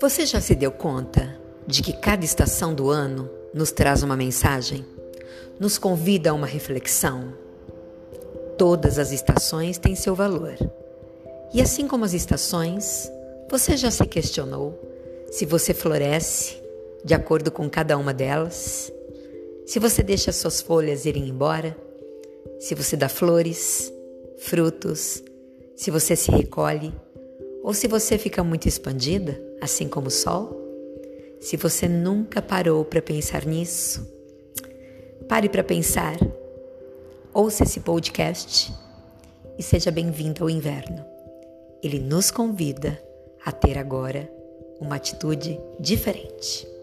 Você já se deu conta de que cada estação do ano nos traz uma mensagem? Nos convida a uma reflexão? Todas as estações têm seu valor. E assim como as estações, você já se questionou se você floresce de acordo com cada uma delas? Se você deixa suas folhas irem embora? Se você dá flores, frutos? Se você se recolhe? Ou se você fica muito expandida, assim como o sol? Se você nunca parou para pensar nisso, pare para pensar. Ouça esse podcast e seja bem-vindo ao inverno. Ele nos convida a ter agora uma atitude diferente.